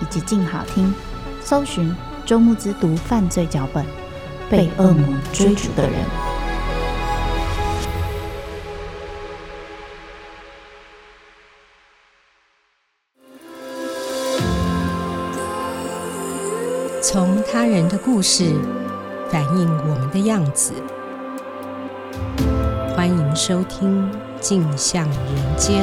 以及静好听，搜寻周慕姿读犯罪脚本，被恶魔追逐的人。从他人的故事反映我们的样子。欢迎收听《镜像人间》。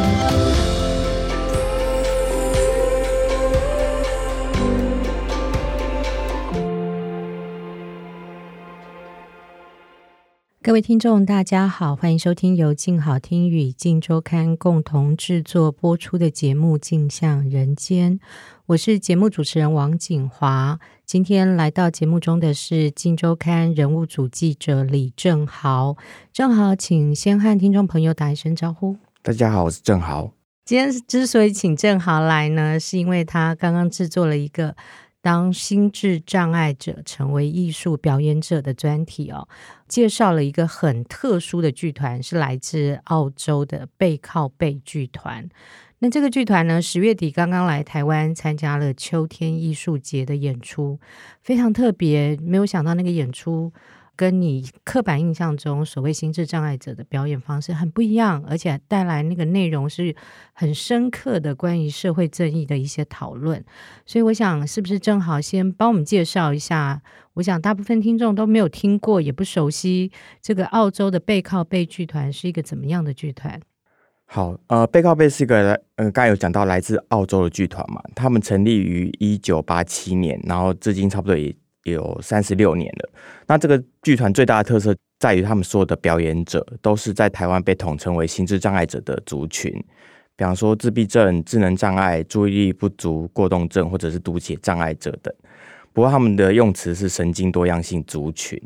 各位听众，大家好，欢迎收听由静好听与静周刊共同制作播出的节目《镜像人间》。我是节目主持人王景华。今天来到节目中的是静周刊人物组记者李正豪。正豪，请先和听众朋友打一声招呼。大家好，我是正豪。今天之所以请正豪来呢，是因为他刚刚制作了一个。当心智障碍者成为艺术表演者的专题哦，介绍了一个很特殊的剧团，是来自澳洲的背靠背剧团。那这个剧团呢，十月底刚刚来台湾参加了秋天艺术节的演出，非常特别。没有想到那个演出。跟你刻板印象中所谓心智障碍者的表演方式很不一样，而且带来那个内容是很深刻的关于社会正义的一些讨论。所以我想，是不是正好先帮我们介绍一下？我想大部分听众都没有听过，也不熟悉这个澳洲的背靠背剧团是一个怎么样的剧团？好，呃，背靠背是一个，呃，刚才有讲到来自澳洲的剧团嘛，他们成立于一九八七年，然后至今差不多也。有三十六年了。那这个剧团最大的特色在于，他们所有的表演者都是在台湾被统称为心智障碍者的族群，比方说自闭症、智能障碍、注意力不足过动症或者是读写障碍者等。不过他们的用词是神经多样性族群。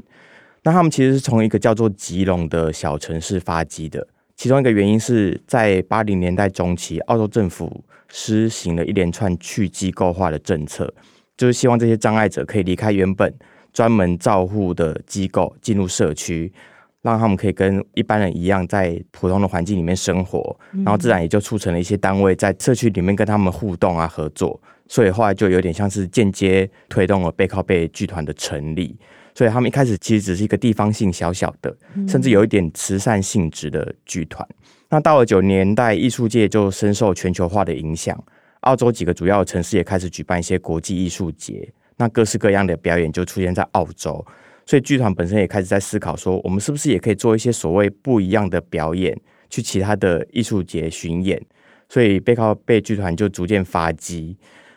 那他们其实是从一个叫做吉隆的小城市发迹的。其中一个原因是在八零年代中期，澳洲政府施行了一连串去机构化的政策。就是希望这些障碍者可以离开原本专门照护的机构，进入社区，让他们可以跟一般人一样在普通的环境里面生活，然后自然也就促成了一些单位在社区里面跟他们互动啊合作，所以后来就有点像是间接推动了背靠背剧团的成立。所以他们一开始其实只是一个地方性小小的，甚至有一点慈善性质的剧团。那到了九年代，艺术界就深受全球化的影响。澳洲几个主要的城市也开始举办一些国际艺术节，那各式各样的表演就出现在澳洲，所以剧团本身也开始在思考说，我们是不是也可以做一些所谓不一样的表演，去其他的艺术节巡演，所以背靠背剧团就逐渐发迹。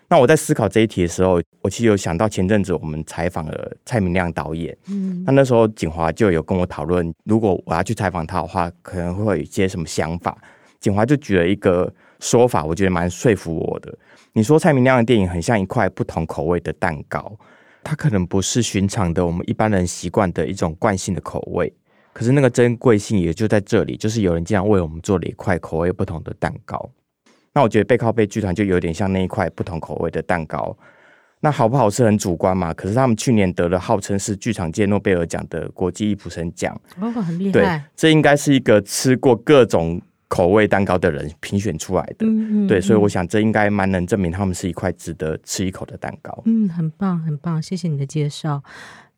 那我在思考这一题的时候，我其实有想到前阵子我们采访了蔡明亮导演，嗯，那那时候景华就有跟我讨论，如果我要去采访他的话，可能会有一些什么想法。景华就举了一个。说法我觉得蛮说服我的。你说蔡明亮的电影很像一块不同口味的蛋糕，它可能不是寻常的我们一般人习惯的一种惯性的口味，可是那个珍贵性也就在这里，就是有人这样为我们做了一块口味不同的蛋糕。那我觉得背靠背剧团就有点像那一块不同口味的蛋糕。那好不好吃很主观嘛，可是他们去年得了号称是剧场界诺贝尔奖的国际易普生奖，哦，很厉害。对，这应该是一个吃过各种。口味蛋糕的人评选出来的，嗯嗯、对，所以我想这应该蛮能证明他们是一块值得吃一口的蛋糕。嗯，很棒，很棒，谢谢你的介绍。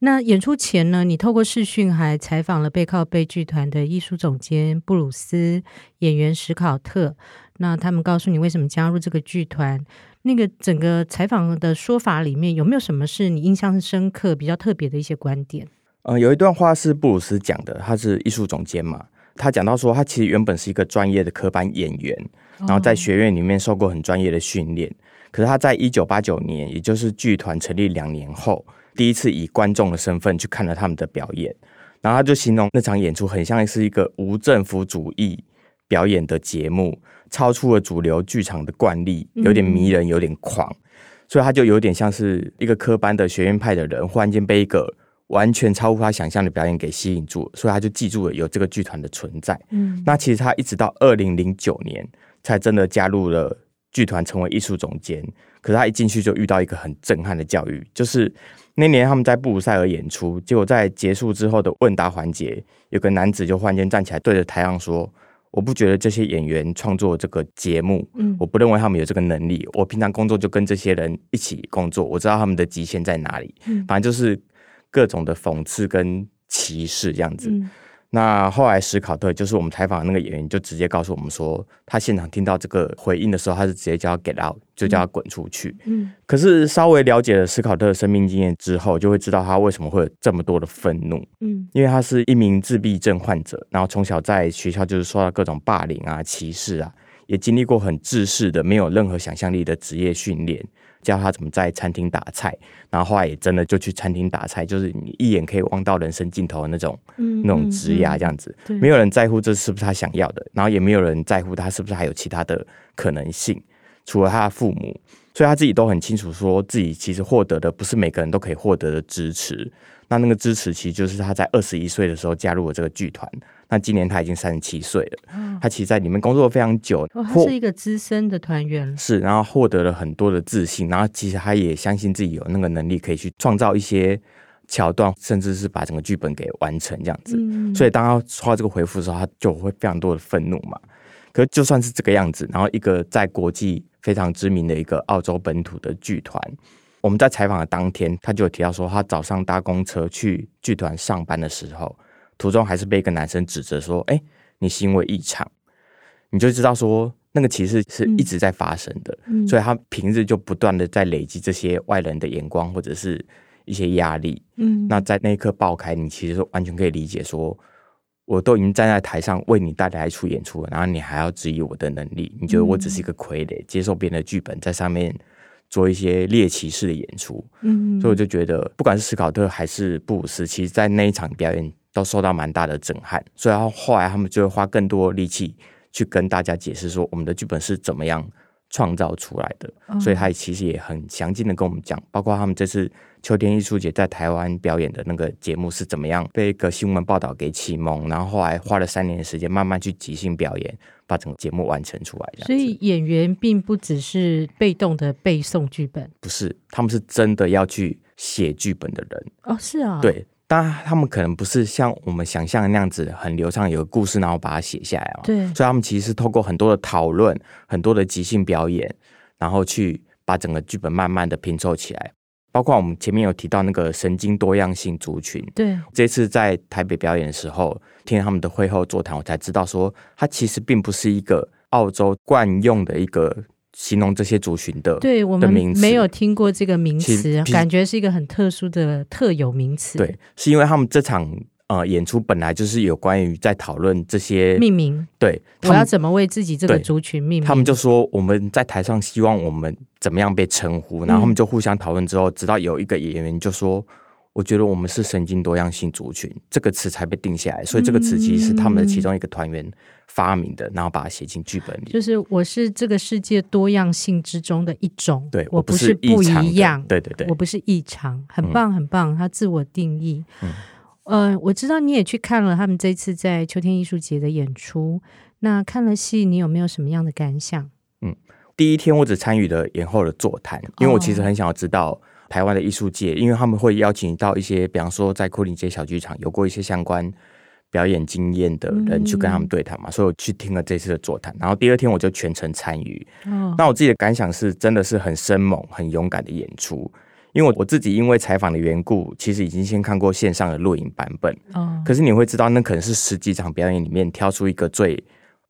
那演出前呢，你透过视讯还采访了背靠背剧团的艺术总监布鲁斯、演员史考特。那他们告诉你为什么加入这个剧团？那个整个采访的说法里面，有没有什么是你印象深刻、比较特别的一些观点？嗯、呃，有一段话是布鲁斯讲的，他是艺术总监嘛，他讲到说，他其实原本是一个专业的科班演员，然后在学院里面受过很专业的训练。哦、可是他在一九八九年，也就是剧团成立两年后，第一次以观众的身份去看了他们的表演，然后他就形容那场演出很像是一个无政府主义表演的节目。超出了主流剧场的惯例，有点迷人，有点狂，嗯、所以他就有点像是一个科班的学院派的人，忽然间被一个完全超乎他想象的表演给吸引住，所以他就记住了有这个剧团的存在。嗯，那其实他一直到二零零九年才真的加入了剧团，成为艺术总监。可是他一进去就遇到一个很震撼的教育，就是那年他们在布鲁塞尔演出，结果在结束之后的问答环节，有个男子就忽然间站起来对着台上说。我不觉得这些演员创作这个节目，嗯，我不认为他们有这个能力。我平常工作就跟这些人一起工作，我知道他们的极限在哪里。嗯，反正就是各种的讽刺跟歧视这样子。嗯那后来史考特就是我们采访的那个演员，就直接告诉我们说，他现场听到这个回应的时候，他是直接叫他 get out，就叫他滚出去。嗯，可是稍微了解了史考特的生命经验之后，就会知道他为什么会有这么多的愤怒。嗯，因为他是一名自闭症患者，然后从小在学校就是受到各种霸凌啊、歧视啊，也经历过很制式的、没有任何想象力的职业训练。教他怎么在餐厅打菜，然后后来也真的就去餐厅打菜，就是你一眼可以望到人生尽头的那种，嗯、那种职业这样子，没有人在乎这是不是他想要的，然后也没有人在乎他是不是还有其他的可能性，除了他的父母，所以他自己都很清楚，说自己其实获得的不是每个人都可以获得的支持。那那个支持其实就是他在二十一岁的时候加入了这个剧团。那今年他已经三十七岁了，哦、他其实在里面工作了非常久，哦，他是一个资深的团员，是，然后获得了很多的自信，然后其实他也相信自己有那个能力可以去创造一些桥段，甚至是把整个剧本给完成这样子。嗯、所以当他说到这个回复的时候，他就会非常多的愤怒嘛。可是就算是这个样子，然后一个在国际非常知名的一个澳洲本土的剧团，我们在采访的当天，他就有提到说，他早上搭公车去剧团上班的时候。途中还是被一个男生指责说：“哎、欸，你行为异常。”你就知道说那个其实是一直在发生的，嗯、所以他平日就不断的在累积这些外人的眼光或者是一些压力。嗯，那在那一刻爆开，你其实完全可以理解说，我都已经站在台上为你带来一出演出了，然后你还要质疑我的能力？你觉得我只是一个傀儡，接受别人的剧本，在上面做一些猎奇式的演出？嗯，所以我就觉得，不管是斯考特还是布鲁斯，其实在那一场表演。都受到蛮大的震撼，所以后来他们就会花更多力气去跟大家解释说，我们的剧本是怎么样创造出来的。嗯、所以他其实也很详尽的跟我们讲，包括他们这次秋天艺术节在台湾表演的那个节目是怎么样被一个新闻报道给启蒙，然后后来花了三年的时间慢慢去即兴表演，把整个节目完成出来。所以演员并不只是被动的背诵剧本，不是，他们是真的要去写剧本的人。哦，是啊，对。当然，他们可能不是像我们想象的那样子很流畅，有个故事，然后把它写下来。对，所以他们其实是透过很多的讨论、很多的即兴表演，然后去把整个剧本慢慢的拼凑起来。包括我们前面有提到那个神经多样性族群，对，这次在台北表演的时候，听他们的会后座谈，我才知道说，它其实并不是一个澳洲惯用的一个。形容这些族群的，对我们没有听过这个名词，感觉是一个很特殊的特有名词。对，是因为他们这场呃演出本来就是有关于在讨论这些命名。对，我要怎么为自己这个族群命名？他们就说我们在台上希望我们怎么样被称呼，然后他们就互相讨论之后，直到有一个演员就说。我觉得我们是神经多样性族群这个词才被定下来，所以这个词其实是他们的其中一个团员发明的，然后把它写进剧本里。就是我是这个世界多样性之中的一种，对，我不是不一样，对对对，我不是异常，很棒很棒，他自我定义。嗯，呃，我知道你也去看了他们这次在秋天艺术节的演出，那看了戏，你有没有什么样的感想？嗯，第一天我只参与了演后的座谈，因为我其实很想要知道。台湾的艺术界，因为他们会邀请到一些，比方说在牯岭街小剧场有过一些相关表演经验的人去跟他们对谈嘛，嗯、所以我去听了这次的座谈。然后第二天我就全程参与。哦、那我自己的感想是，真的是很生猛、很勇敢的演出。因为我我自己因为采访的缘故，其实已经先看过线上的录影版本。哦、可是你会知道，那可能是十几场表演里面挑出一个最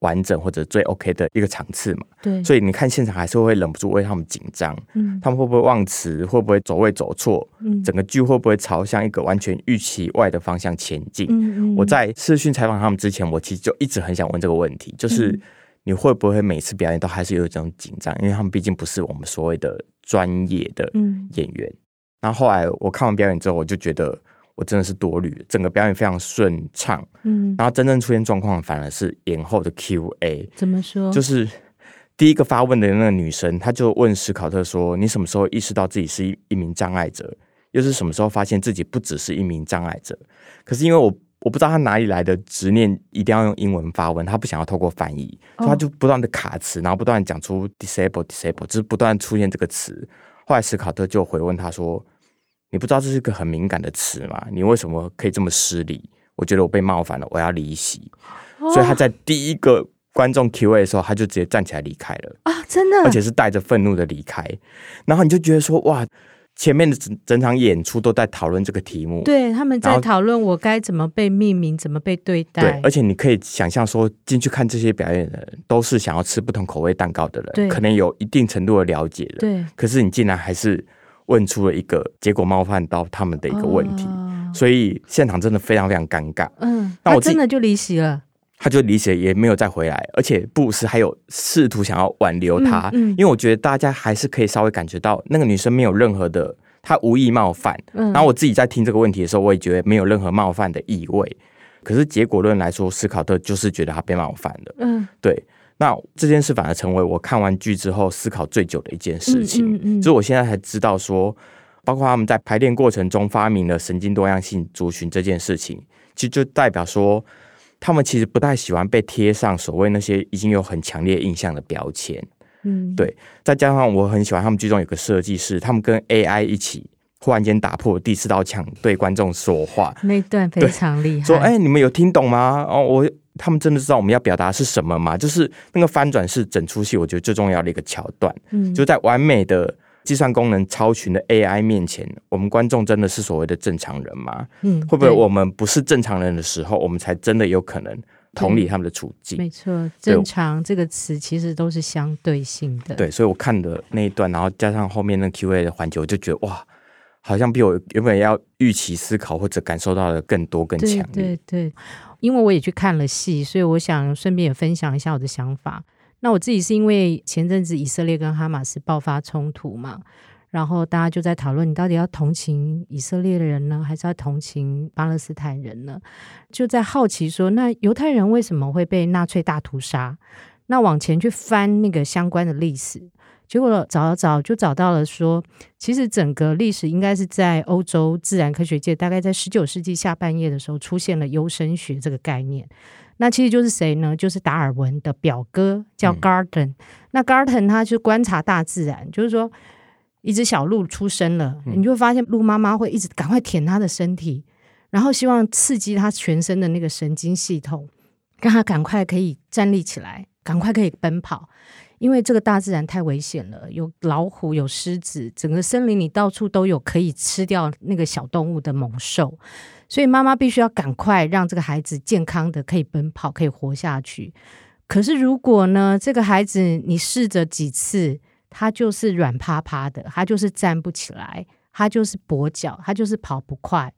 完整或者最 OK 的一个场次嘛。对，所以你看现场还是会忍不住为他们紧张。嗯，他们会不会忘词？会不会走位走错？嗯，整个剧会不会朝向一个完全预期外的方向前进？嗯嗯。我在视讯采访他们之前，我其实就一直很想问这个问题，就是你会不会每次表演都还是有一种紧张？因为他们毕竟不是我们所谓的专业的演员。嗯。然后后来我看完表演之后，我就觉得。我真的是多虑，整个表演非常顺畅，嗯，然后真正出现状况反而是延后的 Q&A。怎么说？就是第一个发问的那个女生，她就问史考特说：“你什么时候意识到自己是一一名障碍者？又是什么时候发现自己不只是一名障碍者？”可是因为我我不知道她哪里来的执念，一定要用英文发问，她不想要透过翻译，所以她就不断的卡词，然后不断讲出 disable disable，就是不断出现这个词。后来史考特就回问她说。你不知道这是一个很敏感的词吗？你为什么可以这么失礼？我觉得我被冒犯了，我要离席。哦、所以他在第一个观众 Q&A 的时候，他就直接站起来离开了啊！真的，而且是带着愤怒的离开。然后你就觉得说，哇，前面的整整场演出都在讨论这个题目，对，他们在讨论我该怎么被命名，怎么被对待。对，而且你可以想象说，进去看这些表演的人，都是想要吃不同口味蛋糕的人，对，可能有一定程度的了解的，对。可是你竟然还是。问出了一个结果冒犯到他们的一个问题，哦、所以现场真的非常非常尴尬。嗯，那我真的就离席了，他就离席，也没有再回来，而且布鲁斯还有试图想要挽留他，嗯嗯、因为我觉得大家还是可以稍微感觉到那个女生没有任何的，她无意冒犯。嗯，然后我自己在听这个问题的时候，我也觉得没有任何冒犯的意味。可是结果论来说，斯考特就是觉得他被冒犯了。嗯，对。那这件事反而成为我看完剧之后思考最久的一件事情，嗯嗯嗯、所以我现在才知道说，包括他们在排练过程中发明了神经多样性族群这件事情，其实就代表说，他们其实不太喜欢被贴上所谓那些已经有很强烈印象的标签。嗯，对。再加上我很喜欢他们剧中有个设计师，他们跟 AI 一起忽然间打破第四道墙，对观众说话，那段非常厉害。说，哎、欸，你们有听懂吗？哦，我。他们真的知道我们要表达是什么吗？就是那个翻转是整出戏我觉得最重要的一个桥段。嗯，就在完美的计算功能超群的 AI 面前，我们观众真的是所谓的正常人吗？嗯，会不会我们不是正常人的时候，我们才真的有可能同理他们的处境？没错，正常这个词其实都是相对性的。对，所以我看的那一段，然后加上后面那 Q&A 的环节，我就觉得哇，好像比我原本要预期思考或者感受到的更多、更强烈。对对对。因为我也去看了戏，所以我想顺便也分享一下我的想法。那我自己是因为前阵子以色列跟哈马斯爆发冲突嘛，然后大家就在讨论，你到底要同情以色列的人呢，还是要同情巴勒斯坦人呢？就在好奇说，那犹太人为什么会被纳粹大屠杀？那往前去翻那个相关的历史。结果找了找，就找到了说，其实整个历史应该是在欧洲自然科学界，大概在十九世纪下半叶的时候出现了优生学这个概念。那其实就是谁呢？就是达尔文的表哥叫 Garden。嗯、那 Garden 他去观察大自然，就是说一只小鹿出生了，你就会发现鹿妈妈会一直赶快舔它的身体，然后希望刺激它全身的那个神经系统，让它赶快可以站立起来，赶快可以奔跑。因为这个大自然太危险了，有老虎，有狮子，整个森林里到处都有可以吃掉那个小动物的猛兽，所以妈妈必须要赶快让这个孩子健康的可以奔跑，可以活下去。可是如果呢，这个孩子你试着几次，他就是软趴趴的，他就是站不起来，他就是跛脚，他就是跑不快。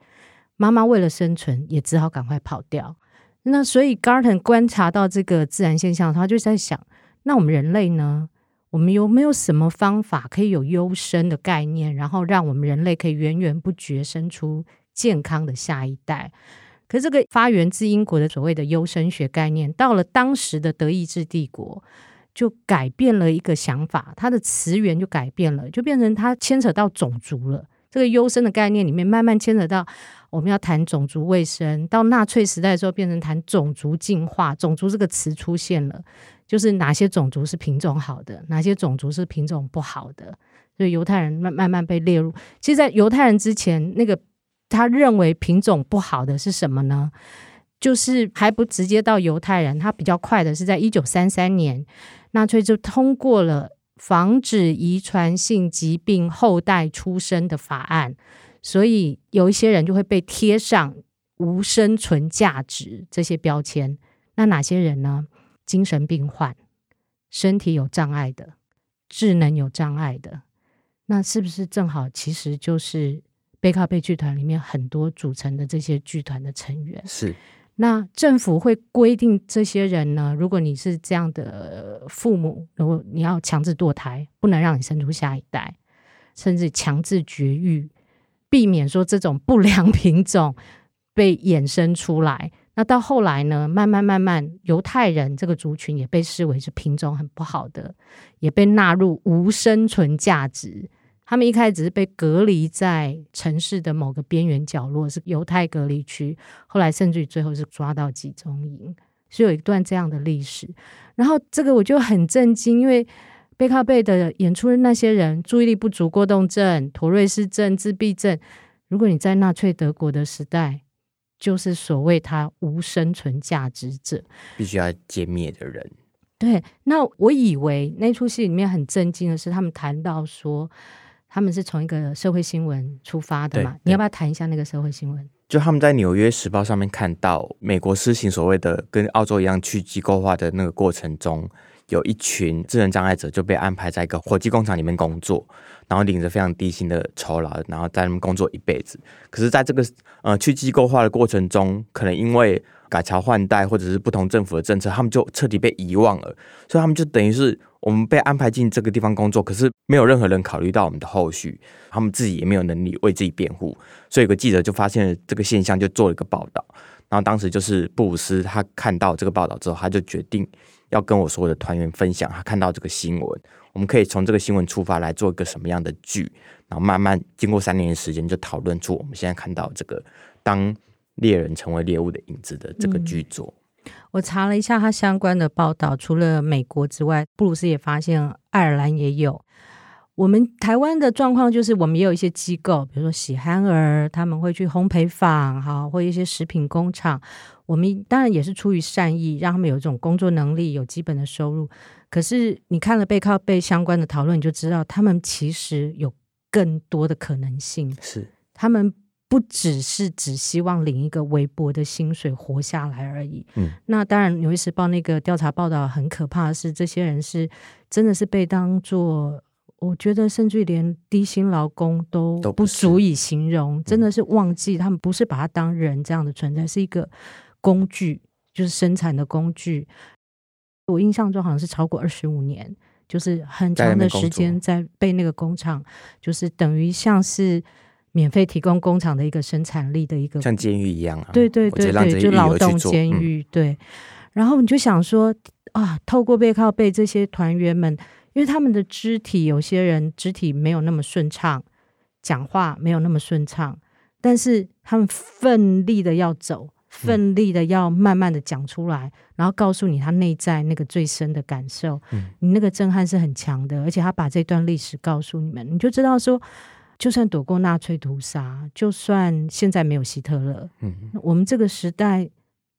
妈妈为了生存，也只好赶快跑掉。那所以 Garton 观察到这个自然现象，他就在想。那我们人类呢？我们有没有什么方法可以有优生的概念，然后让我们人类可以源源不绝生出健康的下一代？可是这个发源自英国的所谓的优生学概念，到了当时的德意志帝国，就改变了一个想法，它的词源就改变了，就变成它牵扯到种族了。这个优生的概念里面，慢慢牵扯到我们要谈种族卫生。到纳粹时代的时候，变成谈种族进化，种族这个词出现了。就是哪些种族是品种好的，哪些种族是品种不好的，所以犹太人慢慢慢被列入。其实，在犹太人之前，那个他认为品种不好的是什么呢？就是还不直接到犹太人，他比较快的是在一九三三年，纳粹就通过了防止遗传性疾病后代出生的法案，所以有一些人就会被贴上无生存价值这些标签。那哪些人呢？精神病患、身体有障碍的、智能有障碍的，那是不是正好其实就是背靠背剧团里面很多组成的这些剧团的成员？是。那政府会规定这些人呢？如果你是这样的父母，如果你要强制堕胎，不能让你生出下一代，甚至强制绝育，避免说这种不良品种被衍生出来。那到后来呢？慢慢慢慢，犹太人这个族群也被视为是品种很不好的，也被纳入无生存价值。他们一开始只是被隔离在城市的某个边缘角落，是犹太隔离区。后来甚至于最后是抓到集中营，是有一段这样的历史。然后这个我就很震惊，因为背靠背的演出的那些人，注意力不足过动症、妥瑞氏症、自闭症。如果你在纳粹德国的时代，就是所谓他无生存价值者，必须要歼灭的人。对，那我以为那出戏里面很震惊的是，他们谈到说。他们是从一个社会新闻出发的嘛？你要不要谈一下那个社会新闻？就他们在《纽约时报》上面看到，美国施行所谓的跟澳洲一样去机构化的那个过程中，有一群智能障碍者就被安排在一个火鸡工厂里面工作，然后领着非常低薪的酬劳，然后在那边工作一辈子。可是，在这个呃去机构化的过程中，可能因为改朝换代或者是不同政府的政策，他们就彻底被遗忘了，所以他们就等于是。我们被安排进这个地方工作，可是没有任何人考虑到我们的后续，他们自己也没有能力为自己辩护，所以有个记者就发现了这个现象，就做了一个报道。然后当时就是布鲁斯，他看到这个报道之后，他就决定要跟我所有的团员分享他看到这个新闻。我们可以从这个新闻出发来做一个什么样的剧，然后慢慢经过三年的时间，就讨论出我们现在看到这个当猎人成为猎物的影子的这个剧作。嗯我查了一下他相关的报道，除了美国之外，布鲁斯也发现爱尔兰也有。我们台湾的状况就是，我们也有一些机构，比如说喜憨儿，他们会去烘焙坊，哈，或一些食品工厂。我们当然也是出于善意，让他们有这种工作能力，有基本的收入。可是你看了背靠背相关的讨论，你就知道他们其实有更多的可能性。是他们。不只是只希望领一个微薄的薪水活下来而已。嗯，那当然，《纽约时报》那个调查报道很可怕的是，这些人是真的是被当作，我觉得甚至于连低薪劳工都不足以形容，真的是忘记他们不是把他当人这样的存在，是一个工具，就是生产的工具。我印象中好像是超过二十五年，就是很长的时间在被那个工厂，就是等于像是。免费提供工厂的一个生产力的一个像监狱一样啊，对对对对，就劳动监狱、嗯、对。然后你就想说啊，透过背靠背这些团员们，因为他们的肢体有些人肢体没有那么顺畅，讲话没有那么顺畅，但是他们奋力的要走，奋力的要慢慢的讲出来，嗯、然后告诉你他内在那个最深的感受，嗯、你那个震撼是很强的，而且他把这段历史告诉你们，你就知道说。就算躲过纳粹屠杀，就算现在没有希特勒，嗯，我们这个时代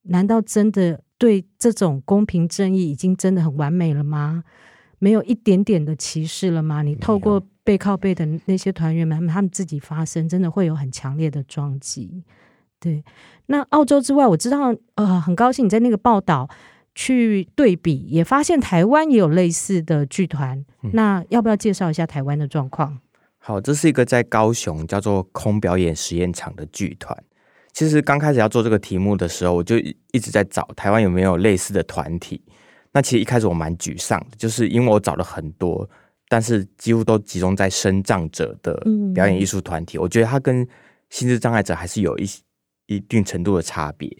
难道真的对这种公平正义已经真的很完美了吗？没有一点点的歧视了吗？你透过背靠背的那些团员们，他们自己发声，真的会有很强烈的撞击。对，那澳洲之外，我知道，呃，很高兴你在那个报道去对比，也发现台湾也有类似的剧团。嗯，那要不要介绍一下台湾的状况？好，这是一个在高雄叫做空表演实验场的剧团。其实刚开始要做这个题目的时候，我就一直在找台湾有没有类似的团体。那其实一开始我蛮沮丧的，就是因为我找了很多，但是几乎都集中在身障者的表演艺术团体。我觉得他跟心智障碍者还是有一一定程度的差别。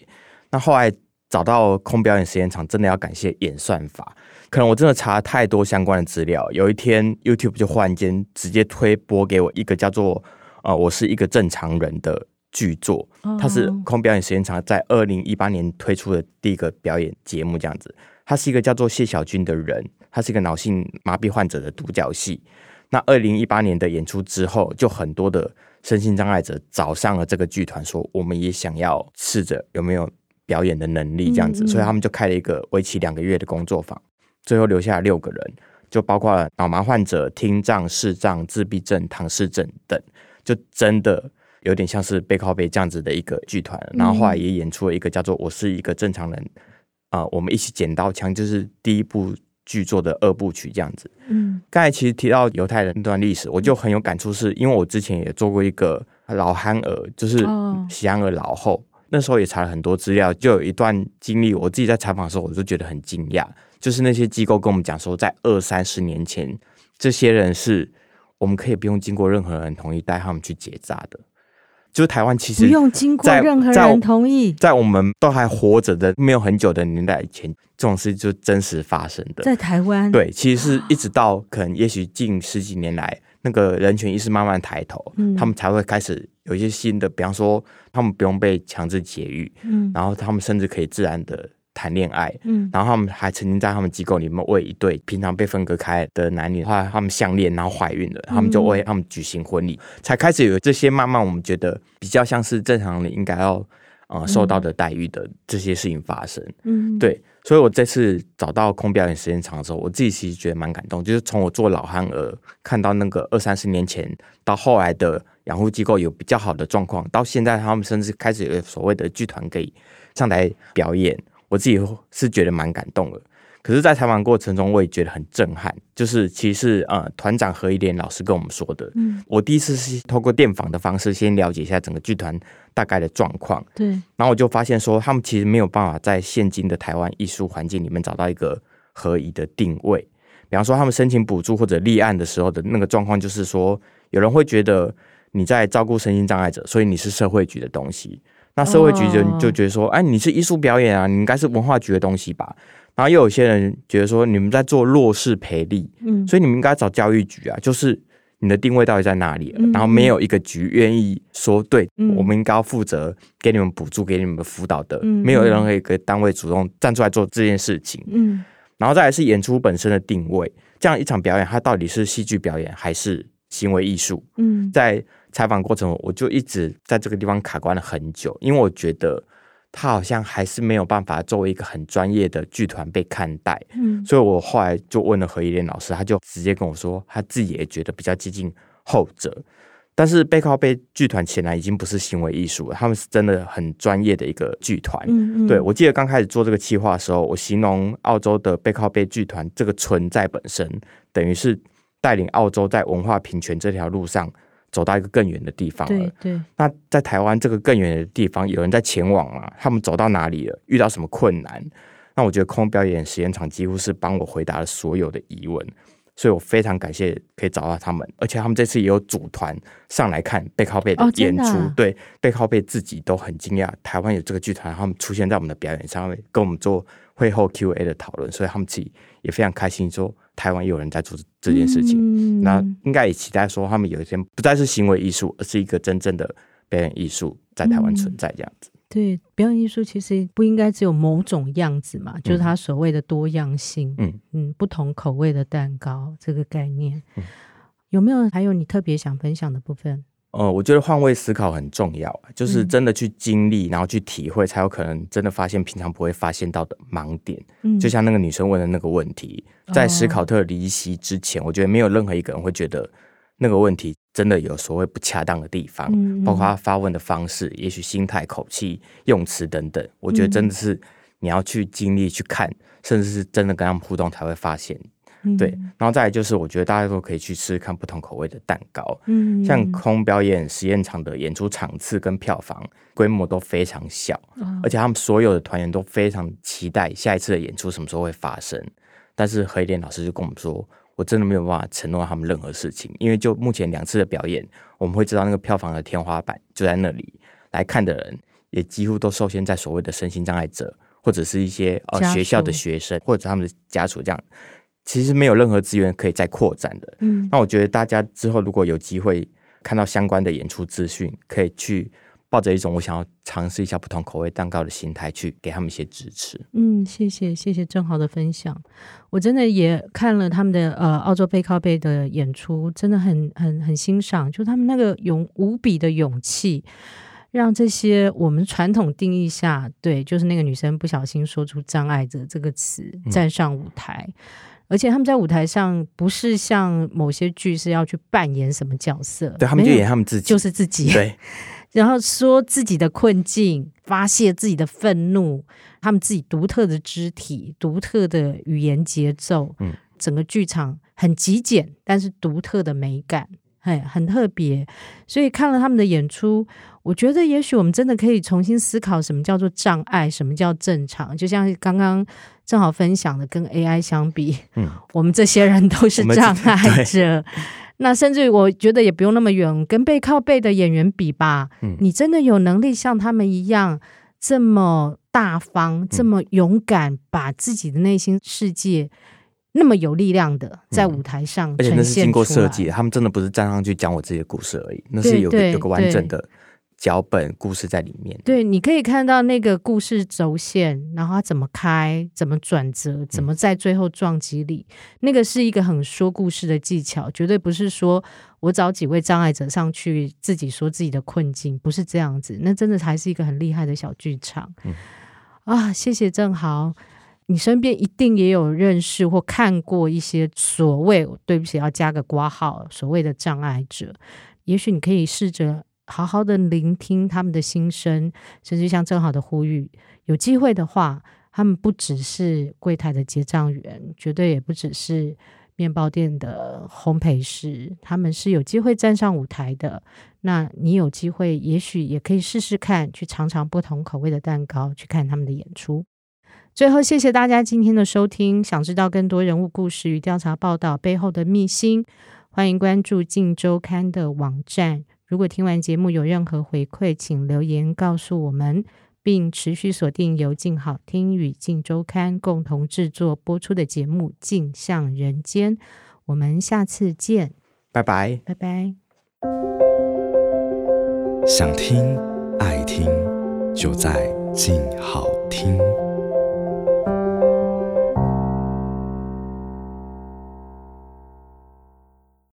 那后来找到空表演实验场，真的要感谢演算法。可能我真的查了太多相关的资料，有一天 YouTube 就忽然间直接推播给我一个叫做“呃，我是一个正常人”的剧作，它是空表演时间长在二零一八年推出的第一个表演节目，这样子。他是一个叫做谢小军的人，他是一个脑性麻痹患者的独角戏。那二零一八年的演出之后，就很多的身心障碍者找上了这个剧团，说我们也想要试着有没有表演的能力，这样子，所以他们就开了一个为期两个月的工作坊。最后留下了六个人，就包括了脑麻患者、听障、视障、自闭症、唐氏症等，就真的有点像是背靠背这样子的一个剧团。然后后来也演出了一个叫做《我是一个正常人》啊、呃，我们一起捡刀枪，就是第一部剧作的二部曲这样子。嗯，刚才其实提到犹太人那段历史，我就很有感触，是因为我之前也做过一个老憨儿，就是喜憨儿老后，哦、那时候也查了很多资料，就有一段经历，我自己在采访的时候，我就觉得很惊讶，就是那些机构跟我们讲说，在二三十年前，这些人是我们可以不用经过任何人同意带他们去结扎的。就是台湾其实不用经过任何人同意，在我们都还活着的没有很久的年代以前，这种事就真实发生的。在台湾，对，其实是一直到可能也许近十几年来，那个人权意识慢慢抬头，嗯，他们才会开始有一些新的，比方说他们不用被强制节育，嗯，然后他们甚至可以自然的。谈恋爱，嗯，然后他们还曾经在他们机构里面为一对平常被分隔开的男女，后来他们相恋，然后怀孕了，他们就为他们举行婚礼，嗯、才开始有这些慢慢我们觉得比较像是正常人应该要呃受到的待遇的这些事情发生，嗯，对，所以我这次找到空表演时间长的时候，我自己其实觉得蛮感动，就是从我做老汉儿看到那个二三十年前到后来的养护机构有比较好的状况，到现在他们甚至开始有所谓的剧团可以上台表演。我自己是觉得蛮感动的，可是，在采访过程中，我也觉得很震撼。就是其实，呃，团长何一莲老师跟我们说的，嗯，我第一次是透过电访的方式，先了解一下整个剧团大概的状况，对。然后我就发现说，他们其实没有办法在现今的台湾艺术环境里面找到一个合宜的定位。比方说，他们申请补助或者立案的时候的那个状况，就是说，有人会觉得你在照顾身心障碍者，所以你是社会局的东西。那社会局就就觉得说，哎，你是艺术表演啊，你应该是文化局的东西吧？然后又有些人觉得说，你们在做弱势培力，嗯，所以你们应该找教育局啊，就是你的定位到底在哪里？然后没有一个局愿意说，对，我们应该要负责给你们补助、给你们辅导的，没有任何一个单位主动站出来做这件事情，嗯，然后再来是演出本身的定位，这样一场表演，它到底是戏剧表演还是行为艺术？嗯，在。采访过程，我就一直在这个地方卡关了很久，因为我觉得他好像还是没有办法作为一个很专业的剧团被看待。嗯，所以我后来就问了何一莲老师，他就直接跟我说，他自己也觉得比较接近后者。但是背靠背剧团显然已经不是行为艺术了，他们是真的很专业的一个剧团。嗯嗯，对，我记得刚开始做这个企划的时候，我形容澳洲的背靠背剧团这个存在本身，等于是带领澳洲在文化平权这条路上。走到一个更远的地方了。对对。那在台湾这个更远的地方，有人在前往嘛？他们走到哪里了？遇到什么困难？那我觉得空表演实验场几乎是帮我回答了所有的疑问，所以我非常感谢可以找到他们，而且他们这次也有组团上来看背靠背的演出。哦、对，背靠背自己都很惊讶，台湾有这个剧团，他们出现在我们的表演上面，跟我们做会后 Q&A 的讨论，所以他们自己也非常开心说。台湾也有人在做这件事情，嗯、那应该也期待说，他们有一天不再是行为艺术，而是一个真正的表演艺术在台湾存在这样子。嗯、对，表演艺术其实不应该只有某种样子嘛，就是它所谓的多样性。嗯嗯，不同口味的蛋糕这个概念，嗯、有没有还有你特别想分享的部分？呃，我觉得换位思考很重要，就是真的去经历，嗯、然后去体会，才有可能真的发现平常不会发现到的盲点。嗯，就像那个女生问的那个问题，在史考特离席之前，哦、我觉得没有任何一个人会觉得那个问题真的有所谓不恰当的地方，嗯、包括他发问的方式，也许心态、口气、用词等等，我觉得真的是你要去经历、去看，甚至是真的跟他们互动才会发现。对，然后再来就是，我觉得大家都可以去试试看不同口味的蛋糕。嗯，像空表演实验场的演出场次跟票房规模都非常小，哦、而且他们所有的团员都非常期待下一次的演出什么时候会发生。但是何一莲老师就跟我们说，我真的没有办法承诺他们任何事情，因为就目前两次的表演，我们会知道那个票房的天花板就在那里，来看的人也几乎都受限在所谓的身心障碍者或者是一些呃学校的学生或者他们的家属这样。其实没有任何资源可以再扩展的。嗯，那我觉得大家之后如果有机会看到相关的演出资讯，可以去抱着一种我想要尝试一下不同口味蛋糕的心态去给他们一些支持。嗯，谢谢谢谢正豪的分享。我真的也看了他们的呃澳洲背靠背的演出，真的很很很欣赏，就他们那个勇无比的勇气，让这些我们传统定义下对，就是那个女生不小心说出障碍者这个词站上舞台。嗯而且他们在舞台上不是像某些剧是要去扮演什么角色，对，他们就演他们自己，就是自己。对，然后说自己的困境，发泄自己的愤怒，他们自己独特的肢体、独特的语言节奏，嗯，整个剧场很极简，但是独特的美感，嘿，很特别。所以看了他们的演出，我觉得也许我们真的可以重新思考什么叫做障碍，什么叫正常。就像刚刚正好分享的，跟 AI 相比，嗯，我们这些人都是障碍者。那甚至我觉得也不用那么远，跟背靠背的演员比吧，嗯，你真的有能力像他们一样这么大方、这么勇敢，把自己的内心世界那么有力量的在舞台上呈现出来，而且那是经过设计，他们真的不是站上去讲我自己的故事而已，那是有有个完整的。脚本故事在里面，对，你可以看到那个故事轴线，然后它怎么开，怎么转折，怎么在最后撞击里，嗯、那个是一个很说故事的技巧，绝对不是说我找几位障碍者上去自己说自己的困境，不是这样子，那真的还是一个很厉害的小剧场。嗯、啊，谢谢正豪，你身边一定也有认识或看过一些所谓，对不起，要加个挂号，所谓的障碍者，也许你可以试着。好好的聆听他们的心声，甚至像正好的呼吁，有机会的话，他们不只是柜台的结账员，绝对也不只是面包店的烘焙师，他们是有机会站上舞台的。那你有机会，也许也可以试试看，去尝尝不同口味的蛋糕，去看他们的演出。最后，谢谢大家今天的收听。想知道更多人物故事与调查报道背后的秘辛，欢迎关注《镜周刊》的网站。如果听完节目有任何回馈，请留言告诉我们，并持续锁定由静好听与静周刊共同制作播出的节目《镜像人间》。我们下次见，拜拜，拜拜。想听爱听，就在静好听。